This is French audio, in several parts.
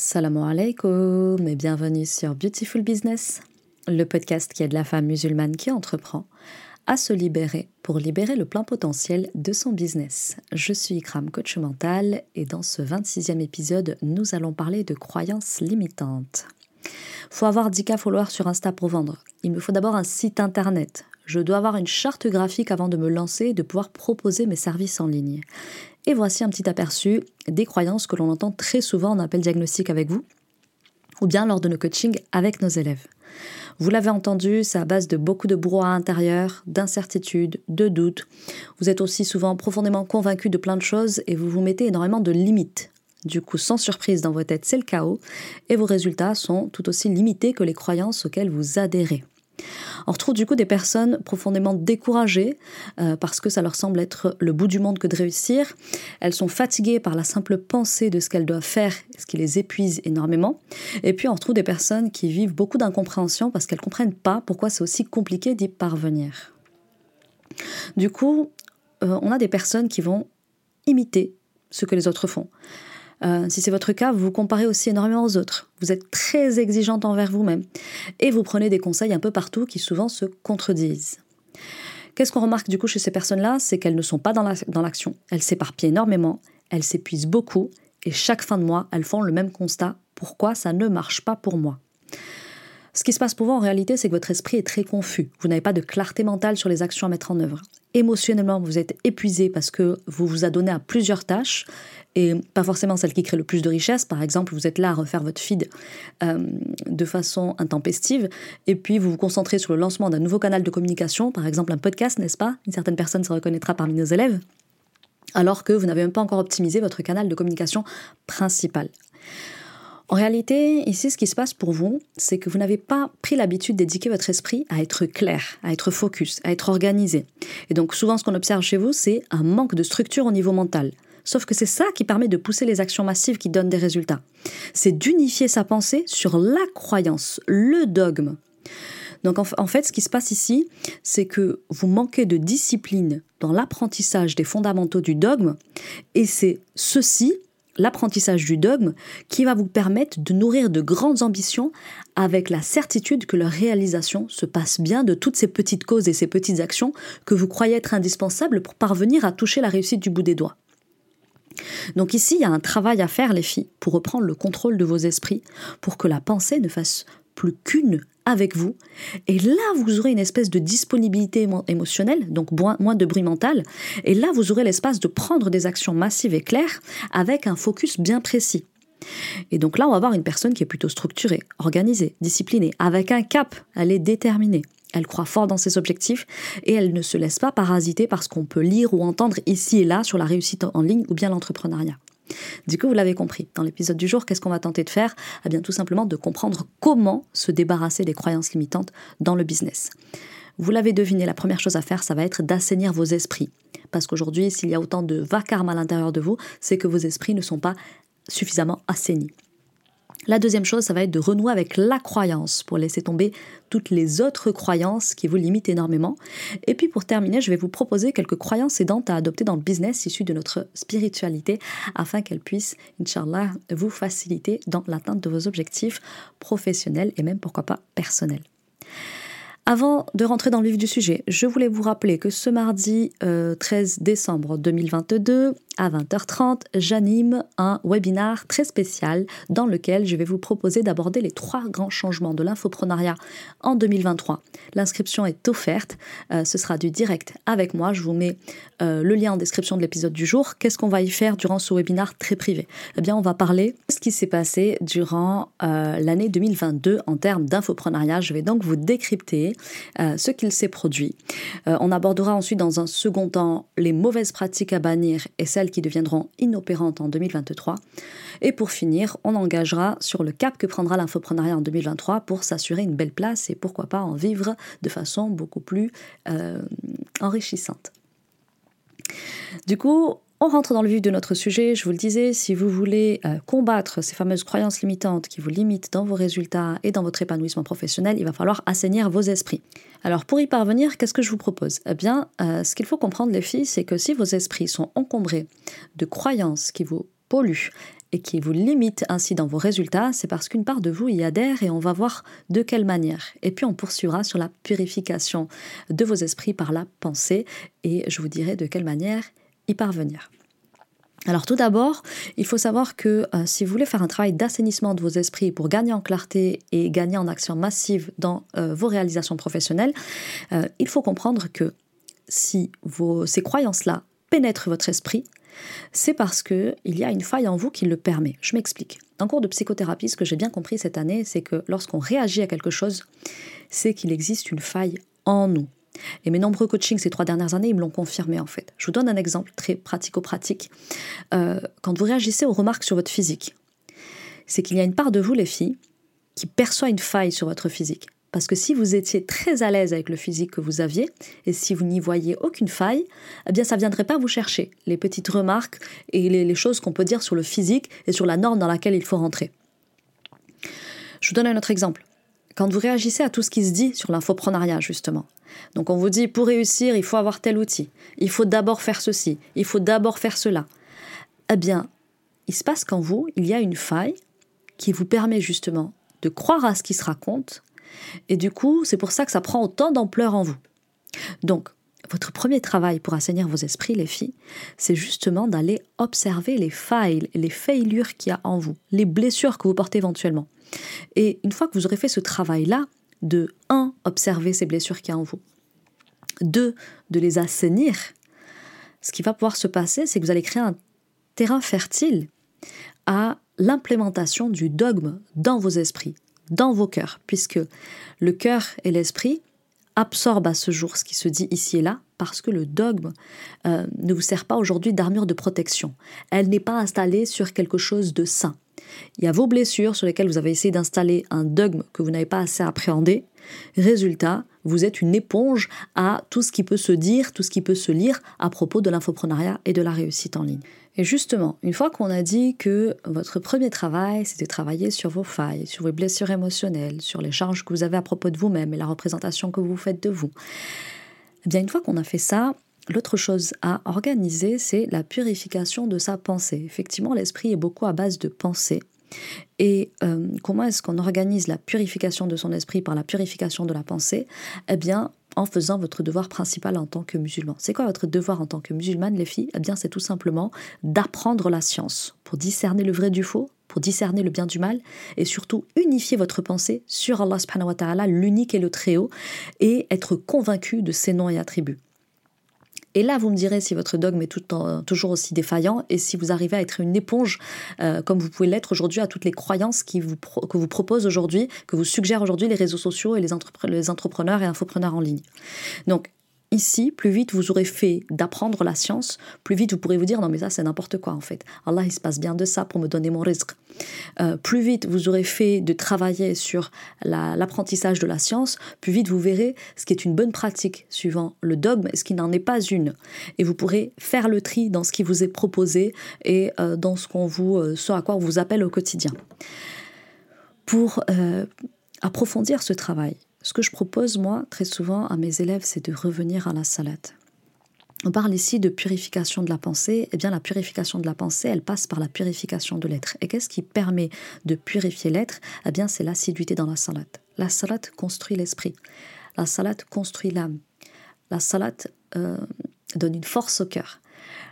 Salam alaikum et bienvenue sur Beautiful Business, le podcast qui aide la femme musulmane qui entreprend à se libérer pour libérer le plein potentiel de son business. Je suis Ikram, coach mental, et dans ce 26e épisode, nous allons parler de croyances limitantes. Faut avoir 10K followers sur Insta pour vendre. Il me faut d'abord un site internet. Je dois avoir une charte graphique avant de me lancer et de pouvoir proposer mes services en ligne. Et voici un petit aperçu des croyances que l'on entend très souvent en appel diagnostic avec vous, ou bien lors de nos coachings avec nos élèves. Vous l'avez entendu, c'est à base de beaucoup de brouhaha intérieur, d'incertitudes, de doutes. Vous êtes aussi souvent profondément convaincu de plein de choses et vous vous mettez énormément de limites. Du coup, sans surprise dans vos têtes, c'est le chaos et vos résultats sont tout aussi limités que les croyances auxquelles vous adhérez. On retrouve du coup des personnes profondément découragées euh, parce que ça leur semble être le bout du monde que de réussir. Elles sont fatiguées par la simple pensée de ce qu'elles doivent faire, ce qui les épuise énormément. Et puis on retrouve des personnes qui vivent beaucoup d'incompréhension parce qu'elles ne comprennent pas pourquoi c'est aussi compliqué d'y parvenir. Du coup, euh, on a des personnes qui vont imiter ce que les autres font. Euh, si c'est votre cas, vous vous comparez aussi énormément aux autres. Vous êtes très exigeante envers vous-même. Et vous prenez des conseils un peu partout qui souvent se contredisent. Qu'est-ce qu'on remarque du coup chez ces personnes-là? C'est qu'elles ne sont pas dans l'action. elles s'éparpillent énormément, elles s'épuisent beaucoup, et chaque fin de mois, elles font le même constat. Pourquoi ça ne marche pas pour moi? Ce qui se passe pour vous en réalité, c'est que votre esprit est très confus. Vous n'avez pas de clarté mentale sur les actions à mettre en œuvre. Émotionnellement, vous êtes épuisé parce que vous vous adonnez à plusieurs tâches et pas forcément celle qui crée le plus de richesse. Par exemple, vous êtes là à refaire votre feed euh, de façon intempestive, et puis vous vous concentrez sur le lancement d'un nouveau canal de communication, par exemple un podcast, n'est-ce pas? Une certaine personne se reconnaîtra parmi nos élèves, alors que vous n'avez même pas encore optimisé votre canal de communication principal. En réalité, ici, ce qui se passe pour vous, c'est que vous n'avez pas pris l'habitude d'éduquer votre esprit à être clair, à être focus, à être organisé. Et donc, souvent, ce qu'on observe chez vous, c'est un manque de structure au niveau mental. Sauf que c'est ça qui permet de pousser les actions massives qui donnent des résultats. C'est d'unifier sa pensée sur la croyance, le dogme. Donc en, fait, ce qui se passe ici, c'est que vous manquez de discipline dans l'apprentissage des fondamentaux du dogme, et c'est ceci, l'apprentissage du dogme, qui va vous permettre de nourrir de grandes ambitions avec la certitude que leur réalisation se passe bien de toutes ces petites causes et ces petites actions que vous croyez être indispensables pour parvenir à toucher la réussite du bout des doigts. Donc ici, il y a un travail à faire, les filles, pour reprendre le contrôle de vos esprits, pour que la pensée ne fasse plus qu'une avec vous. Et là, vous aurez une espèce de disponibilité émotionnelle, donc moins de bruit mental. Et là, vous aurez l'espace de prendre des actions massives et claires avec un focus bien précis. Et donc là, on va avoir une personne qui est plutôt structurée, organisée, disciplinée, avec un cap, elle est déterminée. Elle croit fort dans ses objectifs et elle ne se laisse pas parasiter par ce qu'on peut lire ou entendre ici et là sur la réussite en ligne ou bien l'entrepreneuriat. Du coup, vous l'avez compris, dans l'épisode du jour, qu'est-ce qu'on va tenter de faire? Eh bien, tout simplement de comprendre comment se débarrasser des croyances limitantes dans le business. Vous l'avez deviné, la première chose à faire, ça va être d'assainir vos esprits. Parce qu'aujourd'hui, s'il y a autant de vacarme à l'intérieur de vous, c'est que vos esprits ne sont pas suffisamment assainis. La deuxième chose, ça va être de renouer avec la croyance pour laisser tomber toutes les autres croyances qui vous limitent énormément. Et puis pour terminer, je vais vous proposer quelques croyances aidantes à adopter dans le business issues de notre spiritualité afin qu'elles puissent, Inch'Allah, vous faciliter dans l'atteinte de vos objectifs professionnels et même pourquoi pas personnels. Avant de rentrer dans le vif du sujet, je voulais vous rappeler que ce mardi 13 euh, décembre 2022, à 20h30, j'anime un webinar très spécial dans lequel je vais vous proposer d'aborder les trois grands changements de l'infoprenariat en 2023. L'inscription est offerte, euh, ce sera du direct avec moi, je vous mets euh, le lien en description de l'épisode du jour. Qu'est-ce qu'on va y faire durant ce webinar très privé? Eh bien, on va parler de ce qui s'est passé durant l'année 2022 en termes d'infoprenariat. Je vais donc vous décrypter euh, ce qu'il s'est produit. Euh, on abordera ensuite dans un second temps les mauvaises pratiques à bannir et celles qui deviendront inopérantes en 2023. Et pour finir, on engagera sur le cap que prendra l'infoprenariat en 2023 pour s'assurer une belle place et pourquoi pas en vivre de façon beaucoup plus euh, enrichissante. Du coup, on rentre dans le vif de notre sujet. Je vous le disais, si vous voulez euh, combattre ces fameuses croyances limitantes qui vous limitent dans vos résultats et dans votre épanouissement professionnel, il va falloir assainir vos esprits. Alors pour y parvenir, qu'est-ce que je vous propose? Eh bien, euh, ce qu'il faut comprendre les filles, c'est que si vos esprits sont encombrés de croyances qui vous polluent et qui vous limite ainsi dans vos résultats, c'est parce qu'une part de vous y adhère et on va voir de quelle manière. Et puis on poursuivra sur la purification de vos esprits par la pensée et je vous dirai de quelle manière parvenir. Alors tout d'abord, il faut savoir que euh, si vous voulez faire un travail d'assainissement de vos esprits pour gagner en clarté et gagner en action massive dans euh, vos réalisations professionnelles, euh, il faut comprendre que si ces croyances-là pénètrent votre esprit, c'est parce qu'il y a une faille en vous qui le permet. Je m'explique. En cours de psychothérapie, ce que j'ai bien compris cette année, c'est que lorsqu'on réagit à quelque chose, c'est qu'il existe une faille en nous. Et mes nombreux coachings ces trois dernières années, ils me l'ont confirmé en fait. Je vous donne un exemple très pratico-pratique. Euh, quand vous réagissez aux remarques sur votre physique, c'est qu'il y a une part de vous, les filles, qui perçoit une faille sur votre physique. Parce que si vous étiez très à l'aise avec le physique que vous aviez, et si vous n'y voyez aucune faille, eh bien ça ne viendrait pas vous chercher, les petites remarques et les, les choses qu'on peut dire sur le physique et sur la norme dans laquelle il faut rentrer. Je vous donne un autre exemple. Quand vous réagissez à tout ce qui se dit sur l'infoprenariat, justement, donc on vous dit, pour réussir, il faut avoir tel outil, il faut d'abord faire ceci, il faut d'abord faire cela. Eh bien, il se passe qu'en vous, il y a une faille qui vous permet justement de croire à ce qui se raconte, et du coup, c'est pour ça que ça prend autant d'ampleur en vous. Donc, votre premier travail pour assainir vos esprits, les filles, c'est justement d'aller observer les failles, les failures qu'il y a en vous, les blessures que vous portez éventuellement. Et une fois que vous aurez fait ce travail-là, de 1. observer ces blessures qu'il y a en vous. 2. de les assainir. Ce qui va pouvoir se passer, c'est que vous allez créer un terrain fertile à l'implémentation du dogme dans vos esprits, dans vos cœurs, puisque le cœur et l'esprit absorbent à ce jour ce qui se dit ici et là, parce que le dogme euh, ne vous sert pas aujourd'hui d'armure de protection. Elle n'est pas installée sur quelque chose de sain. Il y a vos blessures sur lesquelles vous avez essayé d'installer un dogme que vous n'avez pas assez appréhendé. Résultat, vous êtes une éponge à tout ce qui peut se dire, tout ce qui peut se lire à propos de l'infoprenariat et de la réussite en ligne. Et justement, une fois qu'on a dit que votre premier travail, c'était travailler sur vos failles, sur vos blessures émotionnelles, sur les charges que vous avez à propos de vous-même et la représentation que vous faites de vous, eh bien une fois qu'on a fait ça, L'autre chose à organiser, c'est la purification de sa pensée. Effectivement, l'esprit est beaucoup à base de pensée. Et euh, comment est-ce qu'on organise la purification de son esprit par la purification de la pensée? Eh bien, en faisant votre devoir principal en tant que musulman. C'est quoi votre devoir en tant que musulmane, les filles? Eh bien, c'est tout simplement d'apprendre la science pour discerner le vrai du faux, pour discerner le bien du mal et surtout unifier votre pensée sur Allah wa ta'ala, l'unique et le très haut, et être convaincu de ses noms et attributs. Et là, vous me direz si votre dogme est tout toujours aussi défaillant et si vous arrivez à être une éponge, euh, comme vous pouvez l'être aujourd'hui, à toutes les croyances que vous proposent aujourd'hui, que vous suggèrent aujourd'hui les réseaux sociaux et les, les entrepreneurs et infopreneurs en ligne. Donc, Ici, plus vite vous aurez fait d'apprendre la science, plus vite vous pourrez vous dire non mais ça c'est n'importe quoi en fait. Allah il se passe bien de ça pour me donner mon risque. Euh, plus vite vous aurez fait de travailler sur l'apprentissage de la science, plus vite vous verrez ce qui est une bonne pratique suivant le dogme et ce qui n'en est pas une. Et vous pourrez faire le tri dans ce qui vous est proposé et euh, dans ce qu'on vous, euh, à quoi on vous appelle au quotidien. Pour approfondir ce travail, ce que je propose, moi, très souvent à mes élèves, c'est de revenir à la salade. On parle ici de purification de la pensée. Eh bien, la purification de la pensée, elle passe par la purification de l'être. Et qu'est-ce qui permet de purifier l'être? Eh bien, c'est l'assiduité dans la salade. La salade construit l'esprit. La salade construit l'âme. La salade euh, donne une force au cœur.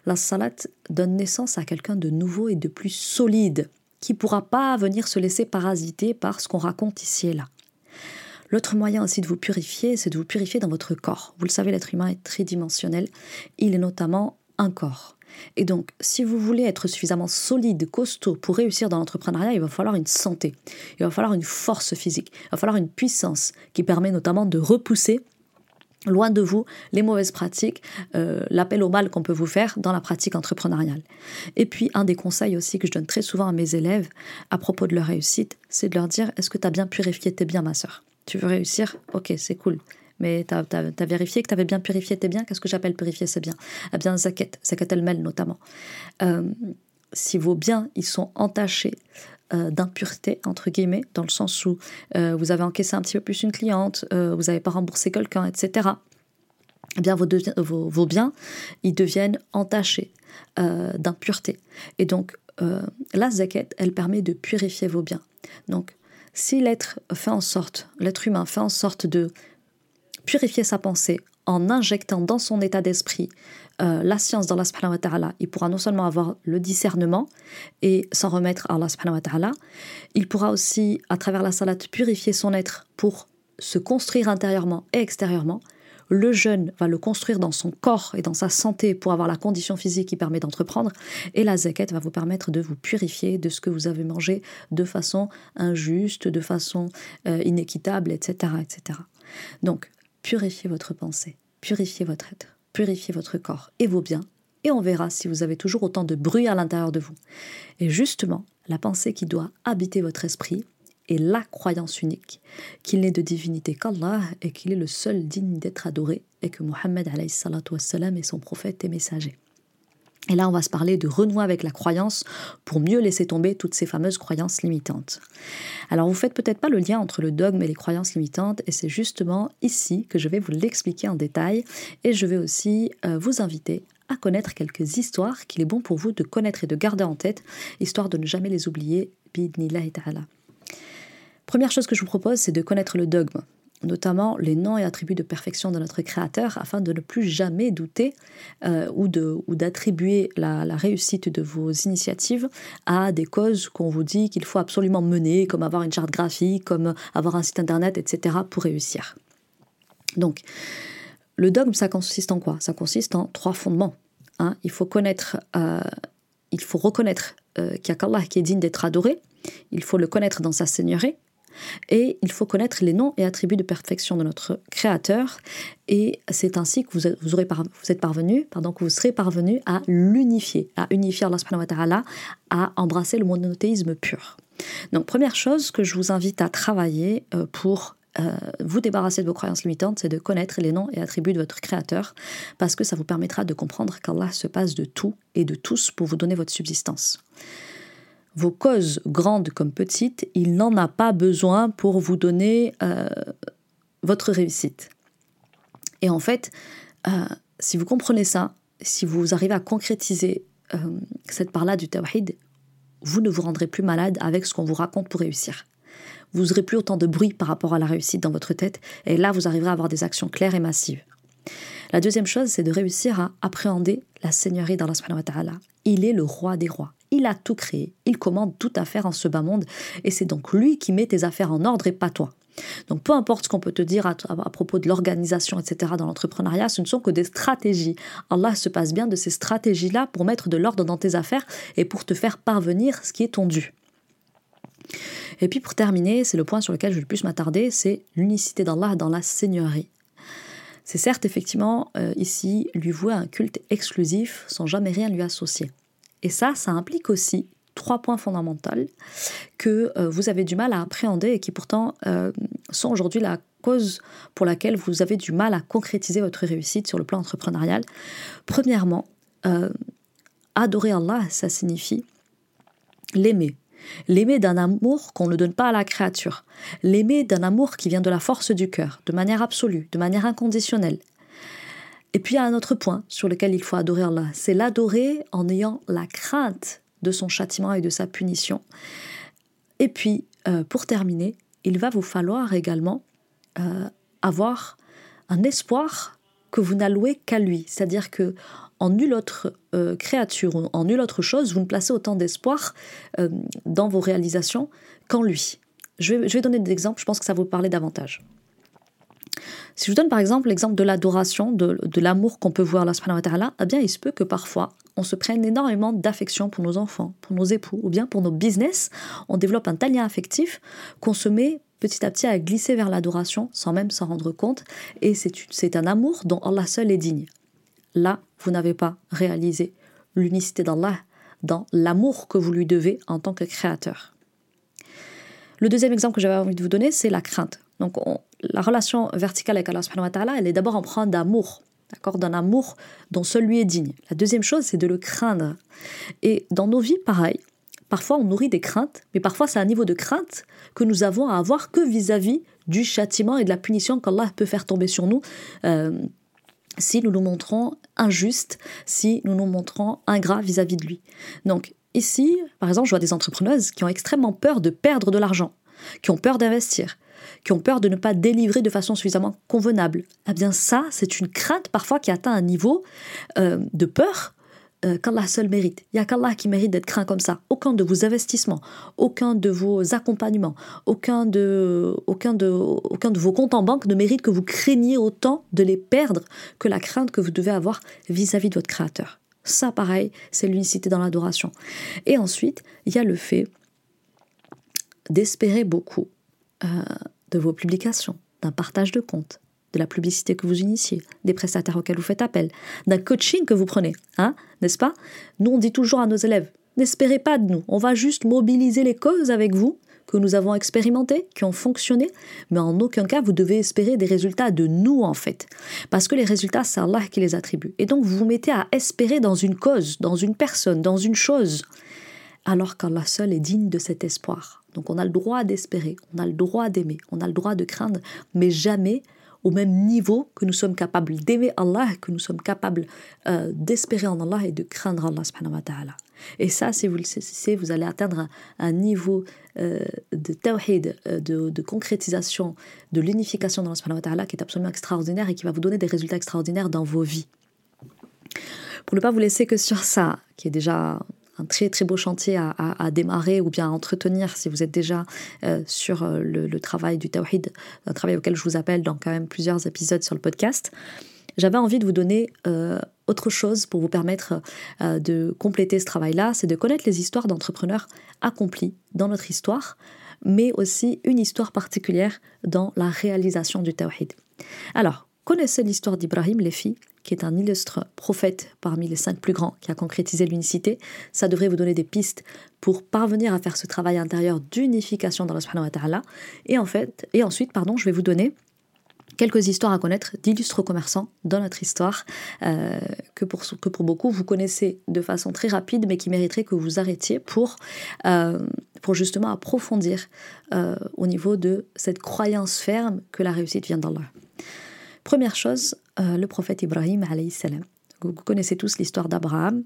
La salade donne naissance à quelqu'un de nouveau et de plus solide, qui ne pourra pas venir se laisser parasiter par ce qu'on raconte ici et là. L'autre moyen aussi de vous purifier, c'est de vous purifier dans votre corps. Vous le savez, l'être humain est tridimensionnel. Il est notamment un corps. Et donc, si vous voulez être suffisamment solide, costaud pour réussir dans l'entrepreneuriat, il va falloir une santé, il va falloir une force physique, il va falloir une puissance qui permet notamment de repousser loin de vous les mauvaises pratiques, euh, l'appel au mal qu'on peut vous faire dans la pratique entrepreneuriale. Et puis, un des conseils aussi que je donne très souvent à mes élèves à propos de leur réussite, c'est de leur dire, est-ce que tu as bien purifié tes biens, ma sœur? Tu veux réussir Ok, c'est cool. Mais tu as, vérifié que tu avais bien purifié tes biens? Qu'est-ce que j'appelle purifier ses biens? Eh bien, zakat, zakat el-mel notamment. Euh, si vos biens, ils sont entachés euh, d'impureté, entre guillemets, dans le sens où euh, vous avez encaissé un petit peu plus une cliente, vous n'avez pas remboursé quelqu'un, etc., eh bien, vos, biens, ils deviennent entachés d'impureté. Et donc, euh, la zakat, elle permet de purifier vos biens. Donc, si l'être fait en sorte, l'être humain fait en sorte de purifier sa pensée en injectant dans son état d'esprit euh, la science d'Allah subhanahu wa il pourra non seulement avoir le discernement et s'en remettre à Allah subhanahu il pourra aussi, à travers la salat, purifier son être pour se construire intérieurement et extérieurement. Le jeûne va le construire dans son corps et dans sa santé pour avoir la condition physique qui permet d'entreprendre. Et la zakat va vous permettre de vous purifier de ce que vous avez mangé de façon injuste, de façon euh, inéquitable, etc., etc. Donc, purifiez votre pensée, purifiez votre être, purifiez votre corps et vos biens, et on verra si vous avez toujours autant de bruit à l'intérieur de vous. Et justement, la pensée qui doit habiter votre esprit est la croyance unique, qu'il n'est de divinité qu'Allah et qu'il est le seul digne d'être adoré, et que Mohammed est son prophète et messager. Et là, on va se parler de renouer avec la croyance pour mieux laisser tomber toutes ces fameuses croyances limitantes. Alors, vous faites peut-être pas le lien entre le dogme et les croyances limitantes, et c'est justement ici que je vais vous l'expliquer en détail, et je vais aussi euh, vous inviter à connaître quelques histoires qu'il est bon pour vous de connaître et de garder en tête, histoire de ne jamais les oublier. ta'ala. Première chose que je vous propose, c'est de connaître le dogme notamment les noms et attributs de perfection de notre Créateur, afin de ne plus jamais douter euh, ou d'attribuer la, réussite de vos initiatives à des causes qu'on vous dit qu'il faut absolument mener, comme avoir une charte graphique, comme avoir un site internet, etc., pour réussir. Donc, le dogme, ça consiste en quoi? Ça consiste en trois fondements. Hein. Il faut connaître, euh, il faut reconnaître euh, qu'il n'y a qu'Allah qui est digne d'être adoré. Il faut le connaître dans sa seigneurie et il faut connaître les noms et attributs de perfection de notre Créateur. Et c'est ainsi que vous, aurez vous êtes parvenu, pardon, que vous serez parvenu à l'unifier, à unifier Allah à embrasser le monothéisme pur. Donc première chose que je vous invite à travailler euh, pour euh, vous débarrasser de vos croyances limitantes, c'est de connaître les noms et attributs de votre Créateur, parce que ça vous permettra de comprendre qu'Allah se passe de tout et de tous pour vous donner votre subsistance vos causes grandes comme petites, il n'en a pas besoin pour vous donner euh, votre réussite. Et en fait, euh, si vous comprenez ça, si vous arrivez à concrétiser euh, cette part-là du tawhid, vous ne vous rendrez plus malade avec ce qu'on vous raconte pour réussir. Vous n'aurez plus autant de bruit par rapport à la réussite dans votre tête, et là vous arriverez à avoir des actions claires et massives. La deuxième chose, c'est de réussir à appréhender la seigneurie d'Allah. Il est le roi des rois. Il a tout créé. Il commande toute affaire en ce bas monde. Et c'est donc lui qui met tes affaires en ordre et pas toi. Donc peu importe ce qu'on peut te dire à, propos de l'organisation, etc. dans l'entrepreneuriat, ce ne sont que des stratégies. Allah se passe bien de ces stratégies-là pour mettre de l'ordre dans tes affaires et pour te faire parvenir ce qui est ton dû. Et puis pour terminer, c'est le point sur lequel je vais le plus m'attarder, c'est l'unicité d'Allah dans la seigneurie. C'est certes effectivement euh, ici lui vouer un culte exclusif sans jamais rien lui associer. Et ça, ça implique aussi trois points fondamentaux que euh, vous avez du mal à appréhender et qui pourtant euh, sont aujourd'hui la cause pour laquelle vous avez du mal à concrétiser votre réussite sur le plan entrepreneurial. Premièrement, adorer Allah, ça signifie l'aimer, L'aimer d'un amour qu'on ne donne pas à la créature. L'aimer d'un amour qui vient de la force du cœur, de manière absolue, de manière inconditionnelle. Et puis il y a un autre point sur lequel il faut adorer Allah, c'est l'adorer en ayant la crainte de son châtiment et de sa punition. Et puis, euh, pour terminer, il va vous falloir également euh, avoir un espoir que vous n'allouez qu'à lui. C'est-à-dire que en nulle autre euh, créature ou en nulle autre chose, vous ne placez autant d'espoir dans vos réalisations qu'en lui. Je vais, donner des exemples, je pense que ça vous parler davantage. Si je vous donne par exemple l'exemple de l'adoration, de, l'amour qu'on peut voir là, subhanahu wa ta'ala, bien il se peut que parfois on se prenne énormément d'affection pour nos enfants, pour nos époux, ou bien pour nos business, on développe un tel affectif qu'on se met petit à petit à glisser vers l'adoration sans même s'en rendre compte, et c'est un amour dont Allah seul est digne là, vous n'avez pas réalisé l'unicité d'Allah dans l'amour que vous lui devez en tant que créateur. Le deuxième exemple que j'avais envie de vous donner, c'est la crainte. Donc, la relation verticale avec Allah wa elle est d'abord empreinte d'amour, d'accord, d'un amour dont seul lui est digne. La deuxième chose, c'est de le craindre. Et dans nos vies, pareil, parfois on nourrit des craintes, mais parfois c'est un niveau de crainte que nous avons à avoir que vis-à-vis du châtiment et de la punition qu'Allah peut faire tomber sur nous. Euh, si nous nous montrons injustes, si nous nous montrons ingrats vis-à-vis de lui. Donc, ici, par exemple, je vois des entrepreneuses qui ont extrêmement peur de perdre de l'argent, qui ont peur d'investir, qui ont peur de ne pas délivrer de façon suffisamment convenable. Eh bien ça, c'est une crainte parfois qui atteint un niveau euh, de peur euh, qu'Allah seul mérite. Il n'y a qu'Allah qui mérite d'être craint comme ça. Aucun de vos investissements, aucun de vos accompagnements, aucun de, vos comptes en banque ne mérite que vous craigniez autant de les perdre que la crainte que vous devez avoir vis-à-vis de votre Créateur. Ça, pareil, c'est l'unicité dans l'adoration. Et ensuite, il y a le fait d'espérer beaucoup euh, de vos publications, d'un partage de comptes, de la publicité que vous initiez, des prestataires auxquels vous faites appel, d'un coaching que vous prenez, hein, n'est-ce pas? Nous, on dit toujours à nos élèves, n'espérez pas de nous, on va juste mobiliser les causes avec vous que nous avons expérimentées, qui ont fonctionné, mais en aucun cas vous devez espérer des résultats de nous en fait. Parce que les résultats, c'est Allah qui les attribue. Et donc vous vous mettez à espérer dans une cause, dans une personne, dans une chose, alors qu'Allah seul est digne de cet espoir. Donc on a le droit d'espérer, on a le droit d'aimer, on a le droit de craindre, mais jamais au même niveau que nous sommes capables d'aimer Allah, que nous sommes capables euh, d'espérer en Allah et de craindre Allah subhanahu wa ta'ala. Et ça, si vous le savez, vous allez atteindre un, niveau euh, de tawhid, euh, de, concrétisation, de l'unification d'Allah subhanahu wa ta'ala qui est absolument extraordinaire et qui va vous donner des résultats extraordinaires dans vos vies. Pour ne pas vous laisser que sur ça, qui est déjà un très très beau chantier à, démarrer ou bien à entretenir si vous êtes déjà euh, sur euh, le, travail du Tawhid, un travail auquel je vous appelle dans quand même plusieurs épisodes sur le podcast. J'avais envie de vous donner euh, autre chose pour vous permettre de compléter ce travail-là, c'est de connaître les histoires d'entrepreneurs accomplis dans notre histoire, mais aussi une histoire particulière dans la réalisation du Tawhid. Alors, connaissez l'histoire d'Ibrahim, les filles qui est un illustre prophète parmi les cinq plus grands, qui a concrétisé l'unicité, ça devrait vous donner des pistes pour parvenir à faire ce travail intérieur d'unification dans subhanahu wa. Et en fait, et ensuite, pardon, je vais vous donner quelques histoires à connaître d'illustres commerçants dans notre histoire, euh, que, pour, que pour beaucoup vous connaissez de façon très rapide, mais qui mériterait que vous arrêtiez pour, euh, pour justement approfondir euh, au niveau de cette croyance ferme que la réussite vient d'Allah. Première chose, euh, le prophète Ibrahim, salam. Vous connaissez tous l'histoire d'Abraham.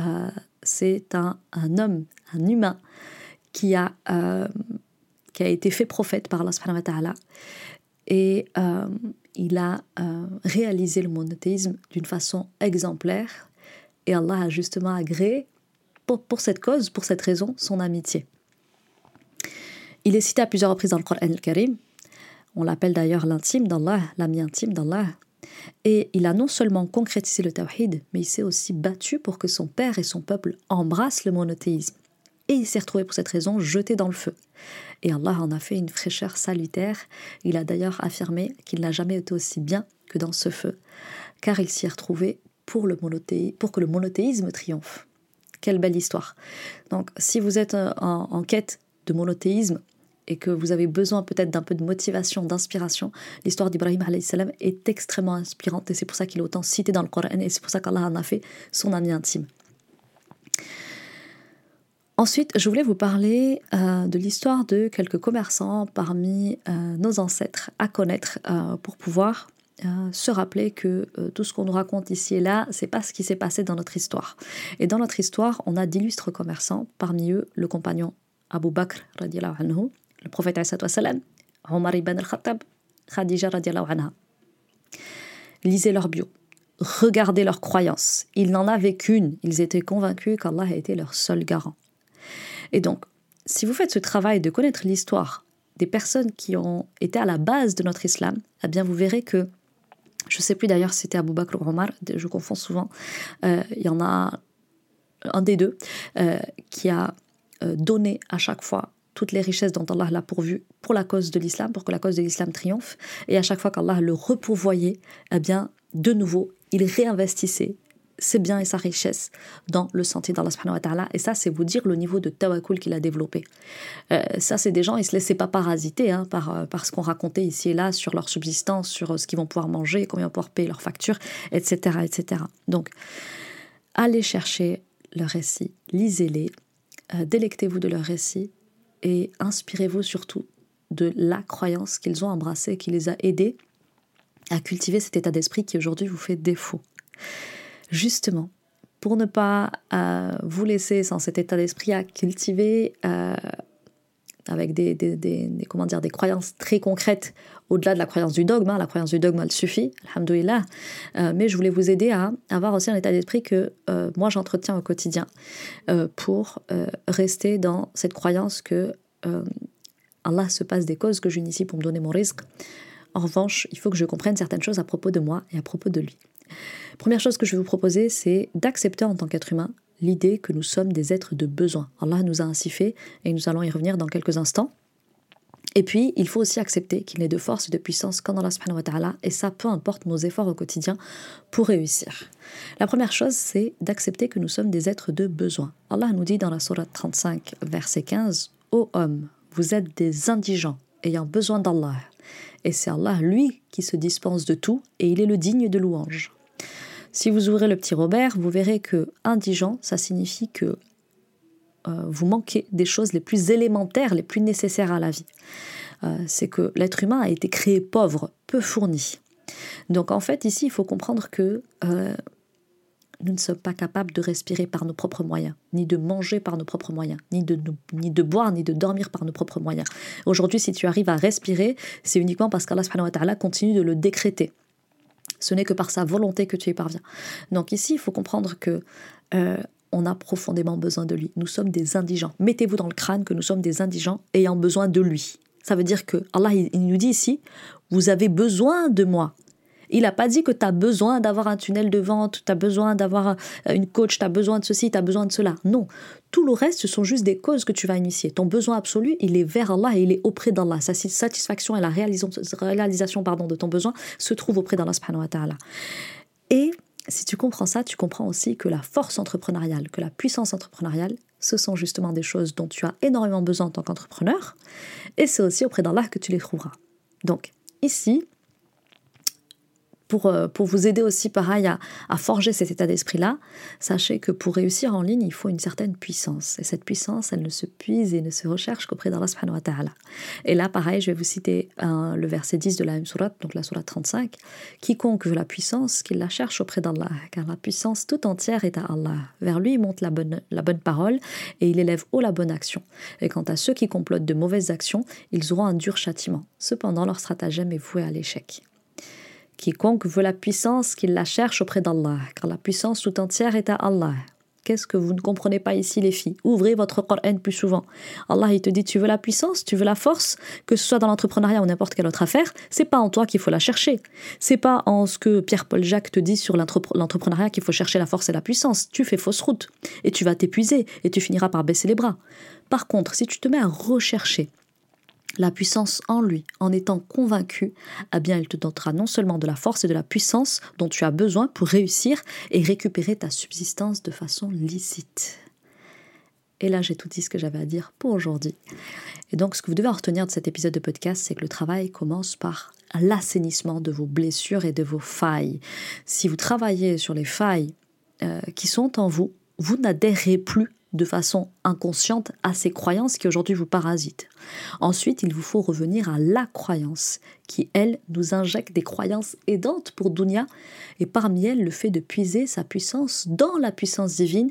Euh, c'est un, homme, un humain, qui a, euh, qui a été fait prophète par Allah. Et il a réalisé le monothéisme d'une façon exemplaire. Et Allah a justement agréé, pour, pour cette cause, pour cette raison, son amitié. Il est cité à plusieurs reprises dans le Coran al-Karim, on l'appelle d'ailleurs l'intime d'Allah, l'ami intime d'Allah. Et il a non seulement concrétisé le tawhid, mais il s'est aussi battu pour que son père et son peuple embrassent le monothéisme. Et il s'est retrouvé pour cette raison jeté dans le feu. Et Allah en a fait une fraîcheur salutaire. Il a d'ailleurs affirmé qu'il n'a jamais été aussi bien que dans ce feu, car il s'y est retrouvé pour, le pour que le monothéisme triomphe. Quelle belle histoire. Donc si vous êtes en, en quête de monothéisme, et que vous avez besoin peut-être d'un peu de motivation, d'inspiration, l'histoire d'Ibrahim est extrêmement inspirante et c'est pour ça qu'il est autant cité dans le Coran et c'est pour ça qu'Allah en a fait son ami intime. Ensuite, je voulais vous parler euh, de l'histoire de quelques commerçants parmi euh, nos ancêtres à connaître euh, pour pouvoir se rappeler que tout ce qu'on nous raconte ici et là, c'est pas ce qui s'est passé dans notre histoire. Et dans notre histoire, on a d'illustres commerçants, parmi eux le compagnon Abu Bakr anhu, le prophète salam, Omar ibn al-Khattab, Khadija anha. Lisez leur bio, regardez leurs croyances. Ils n'en avaient qu'une, ils étaient convaincus qu'Allah était leur seul garant. Et donc, si vous faites ce travail de connaître l'histoire des personnes qui ont été à la base de notre islam, eh bien vous verrez que, je ne sais plus d'ailleurs si c'était Abu Bakr ou Omar, je confonds souvent, euh, il y en a un des deux euh, qui a euh, donné à chaque fois toutes les richesses dont Allah l'a pourvu pour la cause de l'islam, pour que la cause de l'islam triomphe. Et à chaque fois qu'Allah le repourvoyait, eh bien, de nouveau, il réinvestissait ses biens et sa richesse dans le sentier d'Allah. Et ça, c'est vous dire le niveau de tawakkul qu'il a développé. Euh, ça, c'est des gens, ils se laissaient pas parasiter hein, par, euh, par ce qu'on racontait ici et là sur leur subsistance, sur euh, ce qu'ils vont pouvoir manger, combien ils vont pouvoir payer leurs factures, etc., etc. Donc, allez chercher leurs récits, lisez-les, délectez-vous de leurs récits et inspirez-vous surtout de la croyance qu'ils ont embrassée, qui les a aidés à cultiver cet état d'esprit qui aujourd'hui vous fait défaut. Justement, pour ne pas vous laisser sans cet état d'esprit à cultiver avec des, comment dire, des croyances très concrètes au-delà de la croyance du dogme. Hein. La croyance du dogme, elle suffit, alhamdoulilah. Euh, mais je voulais vous aider à avoir aussi un état d'esprit que euh, moi j'entretiens au quotidien euh, pour rester dans cette croyance que Allah se passe des causes que j'initie pour me donner mon risque. En revanche, il faut que je comprenne certaines choses à propos de moi et à propos de lui. Première chose que je vais vous proposer, c'est d'accepter en tant qu'être humain l'idée que nous sommes des êtres de besoin. Allah nous a ainsi fait et nous allons y revenir dans quelques instants. Et puis, il faut aussi accepter qu'il n'est de force et de puissance qu'en Allah subhanahu wa ta'ala, et ça, peu importe nos efforts au quotidien pour réussir. La première chose, c'est d'accepter que nous sommes des êtres de besoin. Allah nous dit dans la Sourate 35, verset 15, Ô homme, vous êtes des indigents, ayant besoin d'Allah. Et c'est Allah, lui, qui se dispense de tout, et il est le digne de louange. Si vous ouvrez le petit Robert, vous verrez que indigent, ça signifie que euh, vous manquez des choses les plus élémentaires, les plus nécessaires à la vie. Euh, c'est que l'être humain a été créé pauvre, peu fourni. Donc en fait, ici, il faut comprendre que euh, nous ne sommes pas capables de respirer par nos propres moyens, ni de manger par nos propres moyens, ni de, ni de boire, ni de dormir par nos propres moyens. Aujourd'hui, si tu arrives à respirer, c'est uniquement parce qu'Allah continue de le décréter. Ce n'est que par sa volonté que tu y parviens. Donc ici, il faut comprendre que on a profondément besoin de lui. Nous sommes des indigents. Mettez-vous dans le crâne que nous sommes des indigents ayant besoin de lui. Ça veut dire que Allah, il nous dit ici, vous avez besoin de moi. Il n'a pas dit que tu as besoin d'avoir un tunnel de vente, tu as besoin d'avoir une coach, tu as besoin de ceci, tu as besoin de cela. Non. Tout le reste, ce sont juste des causes que tu vas initier. Ton besoin absolu, il est vers Allah et il est auprès d'Allah. Sa satisfaction et la réalisation, pardon, de ton besoin se trouvent auprès d'Allah Et si tu comprends ça, tu comprends aussi que la force entrepreneuriale, que la puissance entrepreneuriale, ce sont justement des choses dont tu as énormément besoin en tant qu'entrepreneur, et c'est aussi auprès d'Allah que tu les trouveras. Donc ici, euh, pour, vous aider aussi, pareil, à, forger cet état d'esprit-là, sachez que pour réussir en ligne, il faut une certaine puissance. Et cette puissance, elle ne se puise et ne se recherche qu'auprès d'Allah subhanahu wa. Et là, pareil, je vais vous citer le verset 10 de la même sourate, donc la sourate 35. Quiconque veut la puissance, qu'il la cherche auprès d'Allah, car la puissance tout entière est à Allah. Vers lui monte la bonne, la bonne parole et il élève haut la bonne action. Et quant à ceux qui complotent de mauvaises actions, ils auront un dur châtiment. Cependant, leur stratagème est voué à l'échec. Quiconque veut la puissance, qu'il la cherche auprès d'Allah, car la puissance tout entière est à Allah. Qu'est-ce que vous ne comprenez pas ici, les filles? Ouvrez votre Coran plus souvent. Allah, il te dit tu veux la puissance, tu veux la force, que ce soit dans l'entrepreneuriat ou n'importe quelle autre affaire, c'est pas en toi qu'il faut la chercher. C'est pas en ce que Pierre-Paul Jacques te dit sur l'entrepreneuriat qu'il faut chercher la force et la puissance. Tu fais fausse route et tu vas t'épuiser et tu finiras par baisser les bras. Par contre, si tu te mets à rechercher la puissance en lui, en étant convaincu, eh bien, il te donnera non seulement de la force et de la puissance dont tu as besoin pour réussir et récupérer ta subsistance de façon licite. Et là, j'ai tout dit ce que j'avais à dire pour aujourd'hui. Et donc, ce que vous devez en retenir de cet épisode de podcast, c'est que le travail commence par l'assainissement de vos blessures et de vos failles. Si vous travaillez sur les failles euh, qui sont en vous, vous n'adhérez plus de façon inconsciente à ces croyances qui aujourd'hui vous parasitent. Ensuite, il vous faut revenir à la croyance qui, elle, nous injecte des croyances aidantes pour Dunya et parmi elles le fait de puiser sa puissance dans la puissance divine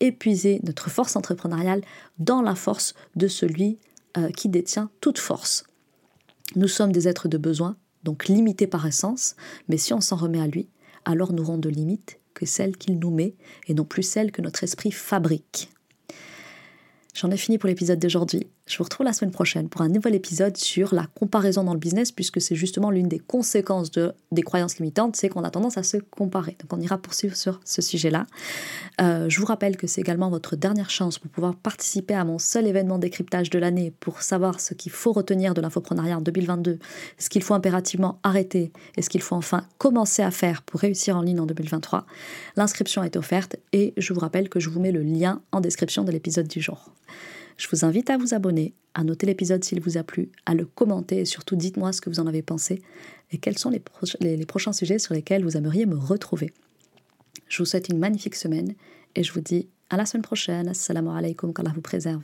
et puiser notre force entrepreneuriale dans la force de celui euh, qui détient toute force. Nous sommes des êtres de besoin, donc limités par essence, mais si on s'en remet à lui, alors nous rendons de limites que celles qu'il nous met et non plus celles que notre esprit fabrique. J'en ai fini pour l'épisode d'aujourd'hui. Je vous retrouve la semaine prochaine pour un nouvel épisode sur la comparaison dans le business, puisque c'est justement l'une des conséquences de, des croyances limitantes, c'est qu'on a tendance à se comparer. Donc on ira poursuivre sur ce sujet-là. Euh, je vous rappelle que c'est également votre dernière chance pour pouvoir participer à mon seul événement décryptage de l'année pour savoir ce qu'il faut retenir de l'infoprenariat en 2022, ce qu'il faut impérativement arrêter et ce qu'il faut enfin commencer à faire pour réussir en ligne en 2023. L'inscription est offerte et je vous rappelle que je vous mets le lien en description de l'épisode du jour. Je vous invite à vous abonner, à noter l'épisode s'il vous a plu, à le commenter et surtout dites-moi ce que vous en avez pensé et quels sont les, prochains sujets sur lesquels vous aimeriez me retrouver. Je vous souhaite une magnifique semaine et je vous dis à la semaine prochaine. Assalamu alaikum, qu'Allah vous préserve.